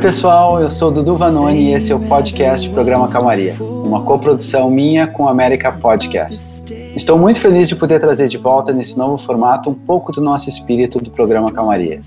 Pessoal, eu sou Dudu Vanoni e esse é o podcast Programa Calmaria, uma coprodução minha com a América Podcast. Estou muito feliz de poder trazer de volta nesse novo formato um pouco do nosso espírito do programa Calmaria.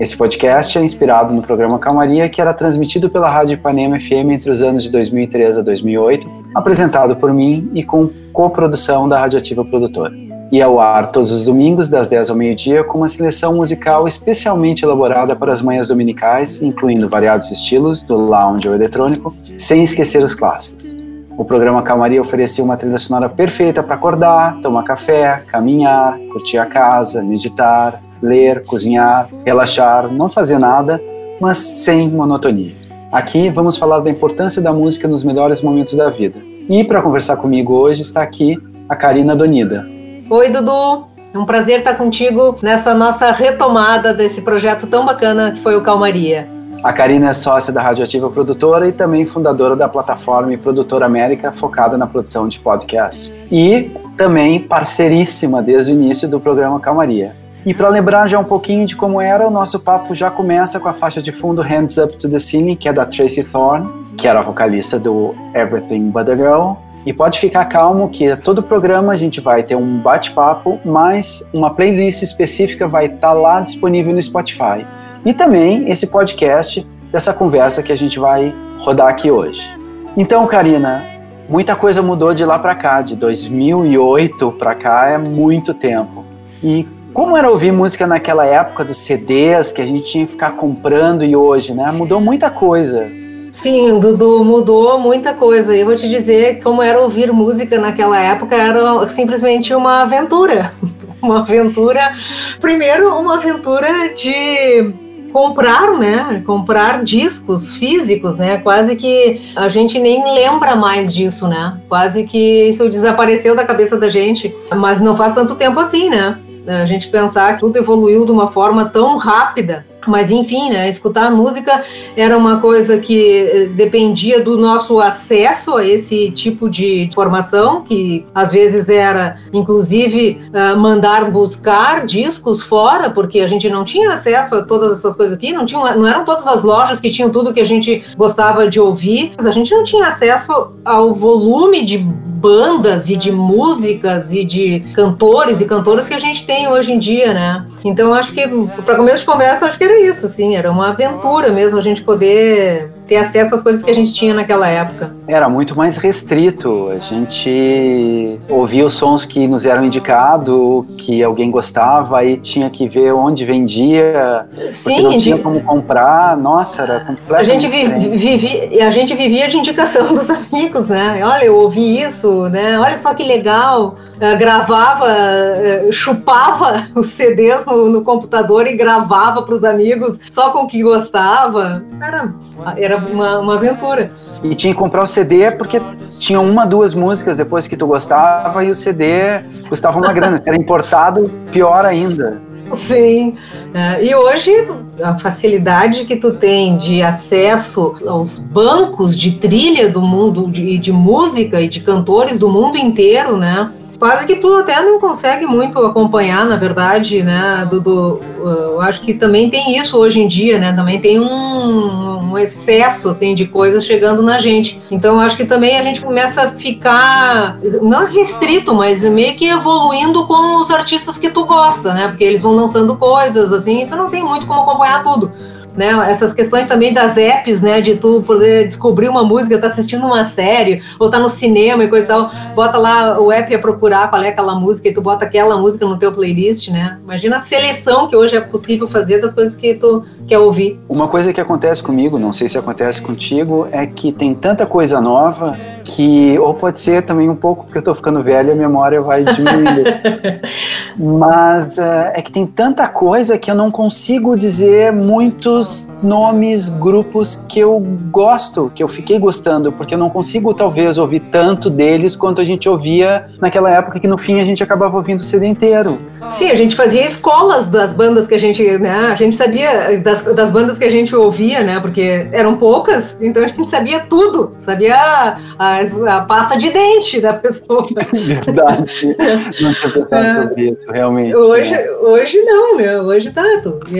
Esse podcast é inspirado no programa Calmaria, que era transmitido pela Rádio Ipanema FM entre os anos de 2003 a 2008, apresentado por mim e com coprodução da Radioativa Produtora e ao ar todos os domingos, das 10 ao meio-dia, com uma seleção musical especialmente elaborada para as manhãs dominicais, incluindo variados estilos, do lounge ou eletrônico, sem esquecer os clássicos. O programa Calmaria oferecia uma trilha sonora perfeita para acordar, tomar café, caminhar, curtir a casa, meditar, ler, cozinhar, relaxar, não fazer nada, mas sem monotonia. Aqui vamos falar da importância da música nos melhores momentos da vida. E para conversar comigo hoje está aqui a Karina Donida. Oi, Dudu. É um prazer estar contigo nessa nossa retomada desse projeto tão bacana que foi o Calmaria. A Karina é sócia da Radioativa Produtora e também fundadora da plataforma e Produtora América, focada na produção de podcast. E também parceiríssima desde o início do programa Calmaria. E para lembrar já um pouquinho de como era, o nosso papo já começa com a faixa de fundo Hands Up to the Ceiling, que é da Tracy Thorne, que era a vocalista do Everything But a Girl, e pode ficar calmo que todo programa a gente vai ter um bate-papo, mas uma playlist específica vai estar tá lá disponível no Spotify. E também esse podcast dessa conversa que a gente vai rodar aqui hoje. Então, Karina, muita coisa mudou de lá para cá, de 2008 para cá é muito tempo. E como era ouvir música naquela época dos CDs que a gente tinha que ficar comprando e hoje, né? Mudou muita coisa. Sim, Dudu, mudou muita coisa. Eu vou te dizer como era ouvir música naquela época, era simplesmente uma aventura. Uma aventura, primeiro, uma aventura de comprar, né? Comprar discos físicos, né? Quase que a gente nem lembra mais disso, né? Quase que isso desapareceu da cabeça da gente. Mas não faz tanto tempo assim, né? A gente pensar que tudo evoluiu de uma forma tão rápida mas enfim, né, escutar música era uma coisa que eh, dependia do nosso acesso a esse tipo de formação, que às vezes era, inclusive, uh, mandar buscar discos fora, porque a gente não tinha acesso a todas essas coisas aqui, não, tinha, não eram todas as lojas que tinham tudo que a gente gostava de ouvir, a gente não tinha acesso ao volume de bandas e de músicas e de cantores e cantoras que a gente tem hoje em dia, né? Então acho que para começo de conversa acho que era isso, assim, era uma aventura mesmo a gente poder ter acesso às coisas que a gente tinha naquela época. Era muito mais restrito. A gente ouvia os sons que nos eram indicados, que alguém gostava, e tinha que ver onde vendia. Sim, não tinha como comprar. Nossa, era completamente. A gente, vi, vivi, a gente vivia de indicação dos amigos, né? Olha, eu ouvi isso, né? Olha só que legal. Uh, gravava, uh, chupava os CDs no, no computador e gravava para os amigos só com o que gostava. Era, era uma, uma aventura. E tinha que comprar o CD porque tinha uma, duas músicas depois que tu gostava e o CD custava uma grana. Se era importado, pior ainda. Sim. É, e hoje a facilidade que tu tem de acesso aos bancos de trilha do mundo, de, de música e de cantores do mundo inteiro, né? Quase que tu até não consegue muito acompanhar, na verdade, né, do eu acho que também tem isso hoje em dia, né, também tem um, um excesso, assim, de coisas chegando na gente, então eu acho que também a gente começa a ficar, não restrito, mas meio que evoluindo com os artistas que tu gosta, né, porque eles vão lançando coisas, assim, então não tem muito como acompanhar tudo né? Essas questões também das apps, né? De tu poder descobrir uma música, tá assistindo uma série, ou tá no cinema e coisa e tal, bota lá o app a procurar qual é aquela música e tu bota aquela música no teu playlist, né? Imagina a seleção que hoje é possível fazer das coisas que tu quer ouvir. Uma coisa que acontece comigo, não sei se acontece contigo, é que tem tanta coisa nova que, ou pode ser também um pouco porque eu tô ficando velho e a memória vai diminuindo. Mas uh, é que tem tanta coisa que eu não consigo dizer muitos Oh. Nomes, grupos que eu gosto, que eu fiquei gostando, porque eu não consigo talvez ouvir tanto deles quanto a gente ouvia naquela época que no fim a gente acabava ouvindo o CD inteiro. Sim, a gente fazia escolas das bandas que a gente, né, a gente sabia das, das bandas que a gente ouvia, né, porque eram poucas, então a gente sabia tudo, sabia a, a, a pasta de dente da pessoa. Verdade, não tinha pensado é. sobre isso, realmente. Hoje, é. hoje não, né, hoje tá.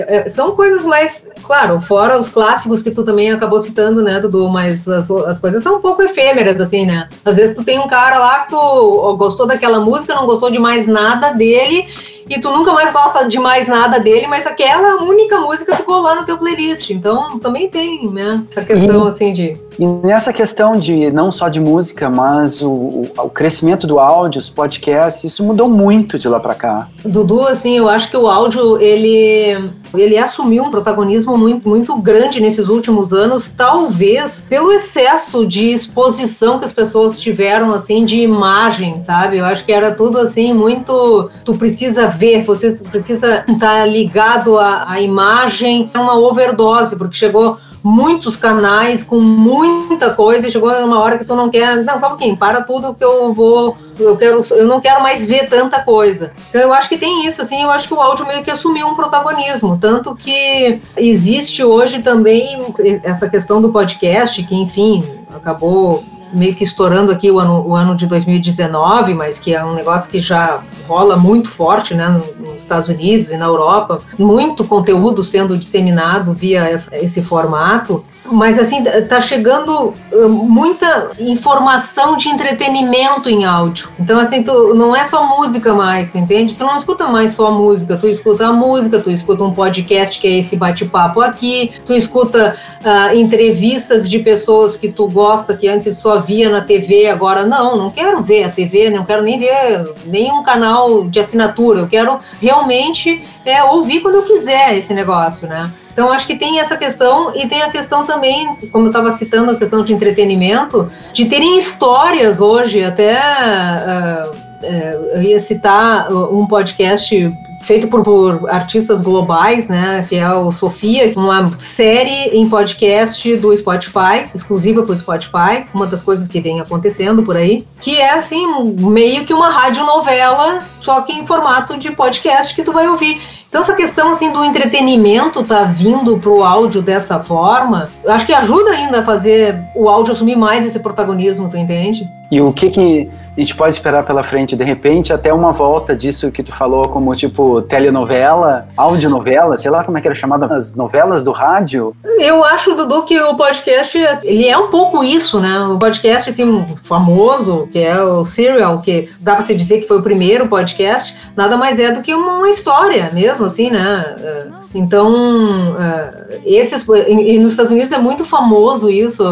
É, são coisas mais, claro, fora os clássicos que tu também acabou citando, né, Dudu, mas as, as coisas são um pouco efêmeras, assim, né? Às vezes tu tem um cara lá que tu gostou daquela música, não gostou de mais nada dele, e tu nunca mais gosta de mais nada dele, mas aquela única música ficou lá no teu playlist. Então também tem, né? Essa questão e, assim de. E nessa questão de não só de música, mas o, o, o crescimento do áudio, os podcasts, isso mudou muito de lá para cá. Dudu, assim, eu acho que o áudio ele ele assumiu um protagonismo muito, muito grande nesses últimos anos, talvez pelo excesso de exposição que as pessoas tiveram, assim, de imagem, sabe? Eu acho que era tudo, assim, muito... Tu precisa ver, você precisa estar ligado à, à imagem, é uma overdose, porque chegou muitos canais com muita coisa e chegou uma hora que tu não quer, não, só um pouquinho, para tudo que eu vou, eu quero, eu não quero mais ver tanta coisa. Então eu acho que tem isso, assim, eu acho que o áudio meio que assumiu um protagonismo, tanto que existe hoje também essa questão do podcast, que enfim, acabou meio que estourando aqui o ano, o ano de 2019, mas que é um negócio que já rola muito forte né, nos Estados Unidos e na Europa, muito conteúdo sendo disseminado via esse formato. Mas assim, tá chegando muita informação de entretenimento em áudio. Então, assim, tu, não é só música mais, entende? Tu não escuta mais só música, tu escuta a música, tu escuta um podcast que é esse bate-papo aqui, tu escuta uh, entrevistas de pessoas que tu gosta, que antes só via na TV, agora não, não quero ver a TV, não quero nem ver nenhum canal de assinatura, eu quero realmente é, ouvir quando eu quiser esse negócio, né? Então, acho que tem essa questão e tem a questão também, como eu estava citando, a questão de entretenimento, de terem histórias hoje, até uh, eu ia citar um podcast feito por, por, artistas globais, né, que é o Sofia, uma série em podcast do Spotify, exclusiva para o Spotify, uma das coisas que vem acontecendo por aí, que é assim meio que uma radionovela, só que em formato de podcast que tu vai ouvir. Então essa questão assim do entretenimento tá vindo pro áudio dessa forma, eu acho que ajuda ainda a fazer o áudio assumir mais esse protagonismo, tu entende? E o que que a gente pode esperar pela frente, de repente, até uma volta disso que tu falou, como tipo telenovela, audionovela, sei lá como é que era chamada, as novelas do rádio. Eu acho, Dudu, que o podcast, ele é um pouco isso, né? O podcast, assim, famoso, que é o Serial, que dá pra se dizer que foi o primeiro podcast, nada mais é do que uma história mesmo, assim, né? Então, uh, esses e, nos Estados Unidos é muito famoso isso,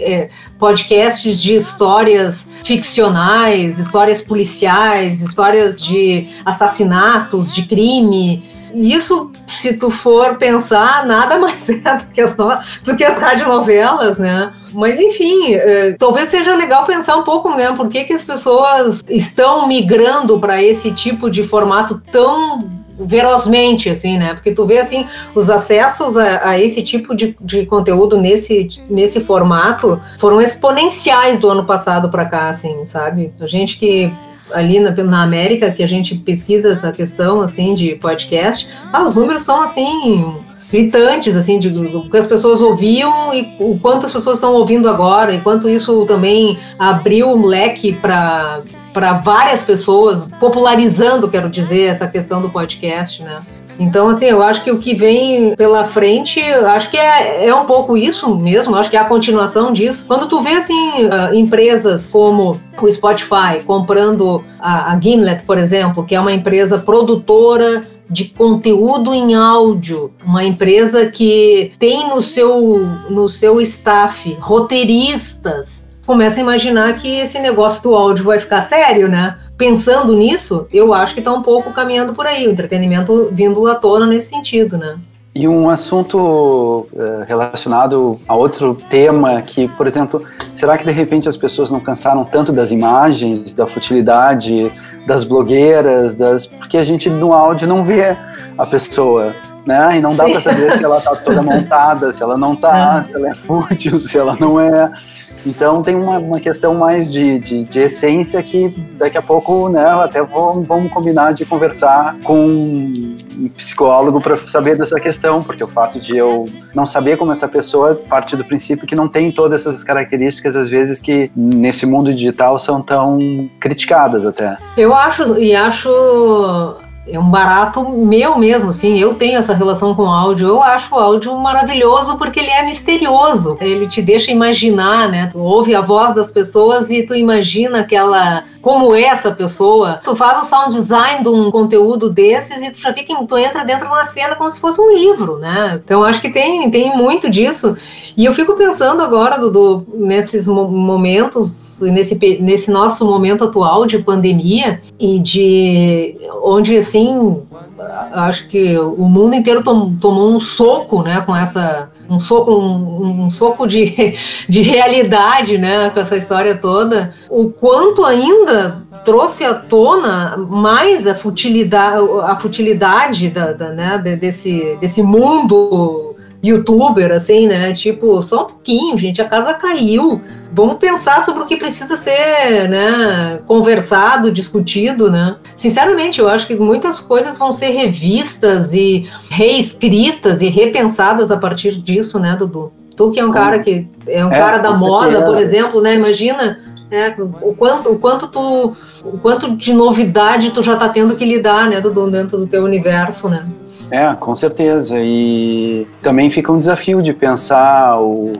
é, podcasts de histórias ficcionais, histórias policiais, histórias de assassinatos, de crime. Isso, se tu for pensar, nada mais é do que as, do que as radionovelas, né? Mas enfim, é, talvez seja legal pensar um pouco, né? Por que, que as pessoas estão migrando para esse tipo de formato tão verozmente, assim, né? Porque tu vê, assim, os acessos a, a esse tipo de, de conteúdo nesse, nesse formato foram exponenciais do ano passado para cá, assim, sabe? A gente que ali na, na, América que a gente pesquisa essa questão assim de podcast, ah, os números são assim gritantes assim de, do que as pessoas ouviam e o quanto as pessoas estão ouvindo agora, e quanto isso também abriu um leque para para várias pessoas, popularizando, quero dizer, essa questão do podcast, né? Então, assim, eu acho que o que vem pela frente, acho que é, é um pouco isso mesmo, acho que é a continuação disso. Quando tu vê, assim, uh, empresas como o Spotify comprando a, a Gimlet, por exemplo, que é uma empresa produtora de conteúdo em áudio, uma empresa que tem no seu, no seu staff roteiristas começa a imaginar que esse negócio do áudio vai ficar sério, né? Pensando nisso, eu acho que está um pouco caminhando por aí, o entretenimento vindo à tona nesse sentido, né? E um assunto uh, relacionado a outro tema que, por exemplo, será que de repente as pessoas não cansaram tanto das imagens, da futilidade, das blogueiras, das porque a gente no áudio não vê a pessoa, né? E não dá para saber se ela está toda montada, se ela não está, é. se ela é fútil, se ela não é. Então tem uma, uma questão mais de, de, de, essência que daqui a pouco, né, até vamos, vamos combinar de conversar com um psicólogo para saber dessa questão, porque o fato de eu não saber como essa pessoa parte do princípio que não tem todas essas características, às vezes, que nesse mundo digital são tão criticadas até. Eu acho, e acho é um barato meu mesmo, assim, eu tenho essa relação com o áudio, eu acho o áudio maravilhoso porque ele é misterioso, ele te deixa imaginar, né, tu ouve a voz das pessoas e tu imagina aquela, como é essa pessoa, tu faz o sound design de um conteúdo desses e tu já fica, tu entra dentro de uma cena como se fosse um livro, né, então acho que tem, tem muito disso, e eu fico pensando agora, Dudu, nesses momentos, nesse, nesse nosso momento atual de pandemia e de onde assim acho que o mundo inteiro tom, tomou um soco, né, com essa um soco um, um, soco de, de realidade, né, com essa história toda. O quanto ainda trouxe à tona mais a futilidade, a futilidade da, da né, desse desse mundo youtuber, assim, né? Tipo, só um pouquinho, gente, a casa caiu. Vamos pensar sobre o que precisa ser, né, conversado, discutido, né? Sinceramente, eu acho que muitas coisas vão ser revistas e reescritas e repensadas a partir disso, né, Dudu? Tu que é um cara que é um é, cara da moda, por exemplo, né? Imagina é, o quanto, o quanto tu, o quanto de novidade tu já tá tendo que lidar, né, Dudu, dentro do teu universo, né? É, com certeza. E também fica um desafio de pensar o,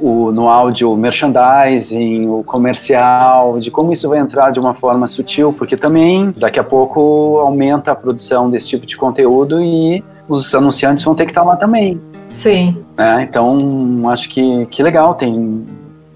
o, no áudio o merchandising, o comercial, de como isso vai entrar de uma forma sutil, porque também daqui a pouco aumenta a produção desse tipo de conteúdo e os anunciantes vão ter que estar lá também. Sim. É, então, acho que, que legal, tem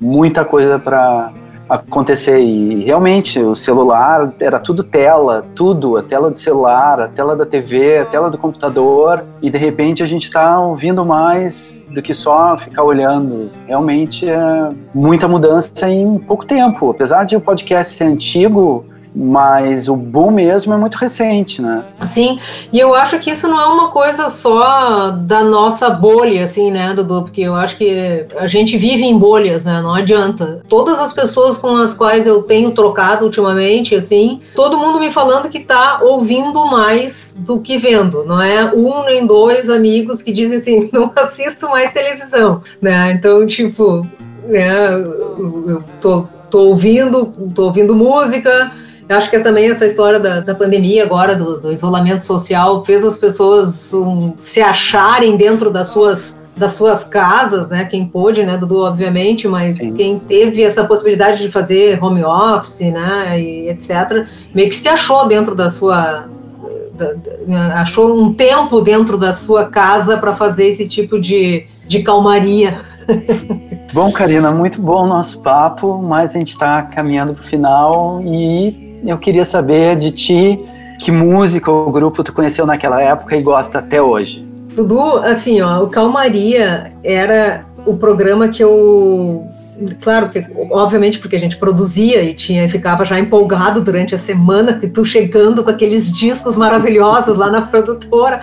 muita coisa para acontecer. E realmente, o celular era tudo tela, tudo, a tela do celular, a tela da TV, a tela do computador, e de repente a gente está ouvindo mais do que só ficar olhando. Realmente é muita mudança em pouco tempo. Apesar de o podcast ser antigo, mas o boom mesmo é muito recente, né? Sim, e eu acho que isso não é uma coisa só da nossa bolha, assim, né, Dudu? Porque eu acho que a gente vive em bolhas, né? Não adianta. Todas as pessoas com as quais eu tenho trocado ultimamente, assim, todo mundo me falando que tá ouvindo mais do que vendo. Não é um nem dois amigos que dizem assim, não assisto mais televisão, né? Então, tipo, né, eu tô, tô ouvindo, tô ouvindo música, eu acho que é também essa história da, da pandemia agora, do, do, isolamento social, fez as pessoas um, se acharem dentro das suas das suas casas, né? Quem pôde, né, Dudu, obviamente, mas Sim. quem teve essa possibilidade de fazer home office, né, e etc, meio que se achou dentro da sua da, da, achou um tempo dentro da sua casa para fazer esse tipo de, de calmaria. Bom, Karina, muito bom o nosso papo, mas a gente está caminhando para o final e eu queria saber de ti que música ou grupo tu conheceu naquela época e gosta até hoje. Dudu, assim, ó, o Calmaria era o programa que eu, claro que obviamente porque a gente produzia e tinha ficava já empolgado durante a semana que tu chegando com aqueles discos maravilhosos lá na produtora,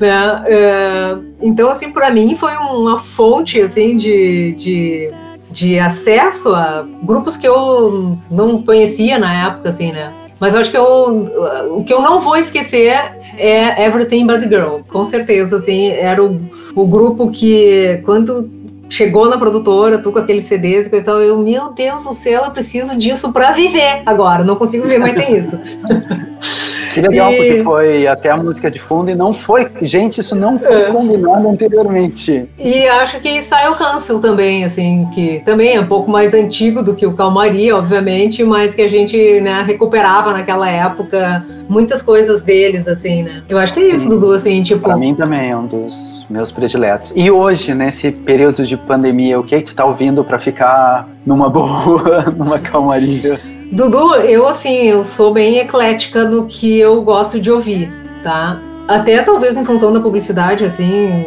né? É, então assim para mim foi uma fonte assim de, de de acesso a grupos que eu não conhecia na época, assim, né? Mas eu acho que eu, o que eu não vou esquecer é Everything But Girl, com certeza, assim, era o, o grupo que, quando chegou na produtora, tu com aqueles CDs e tal, eu, meu Deus do céu, eu preciso disso para viver agora, não consigo viver mais sem isso. Que legal, e... porque foi até a música de fundo e não foi. Gente, isso não foi é. combinado anteriormente. E acho que Style Cancel também, assim, que também é um pouco mais antigo do que o Calmaria, obviamente, mas que a gente né, recuperava naquela época muitas coisas deles, assim, né? Eu acho que é isso, Sim. Dudu, assim, tipo. Pra mim também é um dos meus prediletos. E hoje, nesse período de pandemia, o que, é que tu tá ouvindo para ficar numa boa, numa calmaria? Dudu, eu assim, eu sou bem eclética no que eu gosto de ouvir, tá? Até talvez em função da publicidade, assim,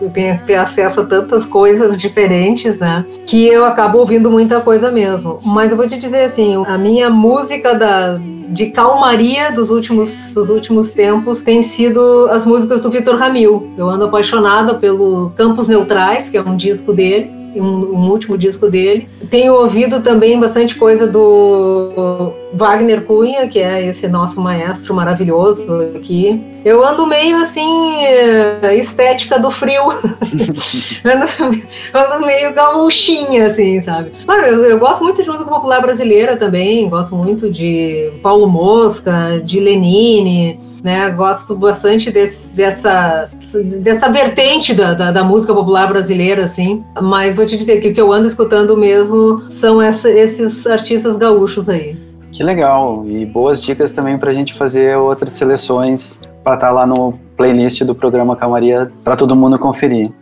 eu tenho que ter acesso a tantas coisas diferentes, né? Que eu acabo ouvindo muita coisa mesmo. Mas eu vou te dizer assim, a minha música da, de calmaria dos últimos, dos últimos tempos tem sido as músicas do Vitor Ramil. Eu ando apaixonada pelo Campos Neutrais, que é um disco dele um, um, último disco dele. Tenho ouvido também bastante coisa do, Wagner Cunha, que é esse nosso maestro maravilhoso aqui. Eu ando meio assim, eh, estética do frio. ando, ando, meio gaúchinha, assim, sabe? Claro, eu, eu, gosto muito de música popular brasileira também, gosto muito de Paulo Mosca, de Lenine. Né, gosto bastante desse, dessa, dessa vertente da, da, da, música popular brasileira, assim. Mas vou te dizer que o que eu ando escutando mesmo são essa, esses artistas gaúchos aí. Que legal! E boas dicas também para a gente fazer outras seleções para estar tá lá no playlist do programa Camaria para todo mundo conferir.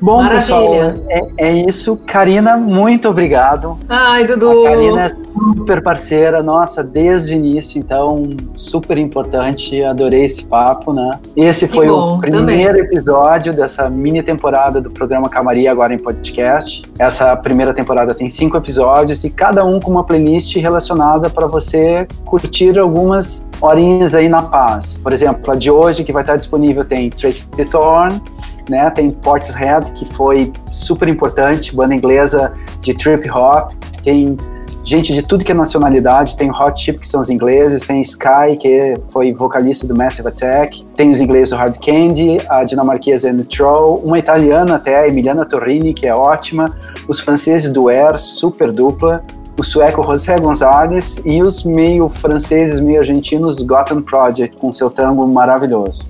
Bom, Maravilha. pessoal, é, é, isso. Karina, muito obrigado. Ai, Dudu. A Karina é super parceira, nossa, desde o início, então, super importante. Adorei esse papo, né? Esse foi bom, o primeiro também. episódio dessa mini temporada do programa Camaria, agora em podcast. Essa primeira temporada tem cinco episódios e cada um com uma playlist relacionada para você curtir algumas horinhas aí na paz. Por exemplo, a de hoje, que vai estar disponível, tem Tracy Thorn né? Tem Portishead, que foi super importante, banda inglesa de trip hop. Tem gente de tudo que é nacionalidade. Tem Hot Chip, que são os ingleses. Tem Sky, que foi vocalista do Massive Attack. Tem os ingleses do Hard Candy. A dinamarquesa Anne Troll. Uma italiana até, a Emiliana Torrini, que é ótima. Os franceses do Air, super dupla o sueco José Gonzalez e os meio franceses, meio argentinos Gotham Project, com seu tango maravilhoso.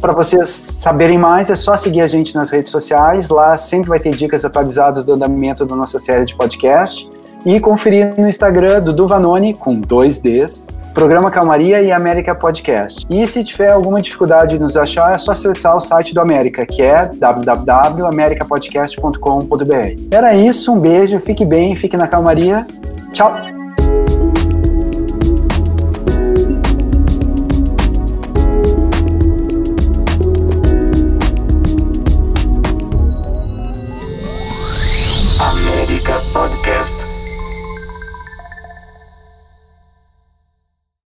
Para vocês saberem mais, é só seguir a gente nas redes sociais. Lá sempre vai ter dicas atualizadas do andamento da nossa série de podcast. E conferir no Instagram do Duvanoni, com dois Ds, Programa Calmaria e América Podcast. E se tiver alguma dificuldade de nos achar, é só acessar o site do América, que é www.americapodcast.com.br. Era isso, um beijo, fique bem, fique na calmaria. Tchau!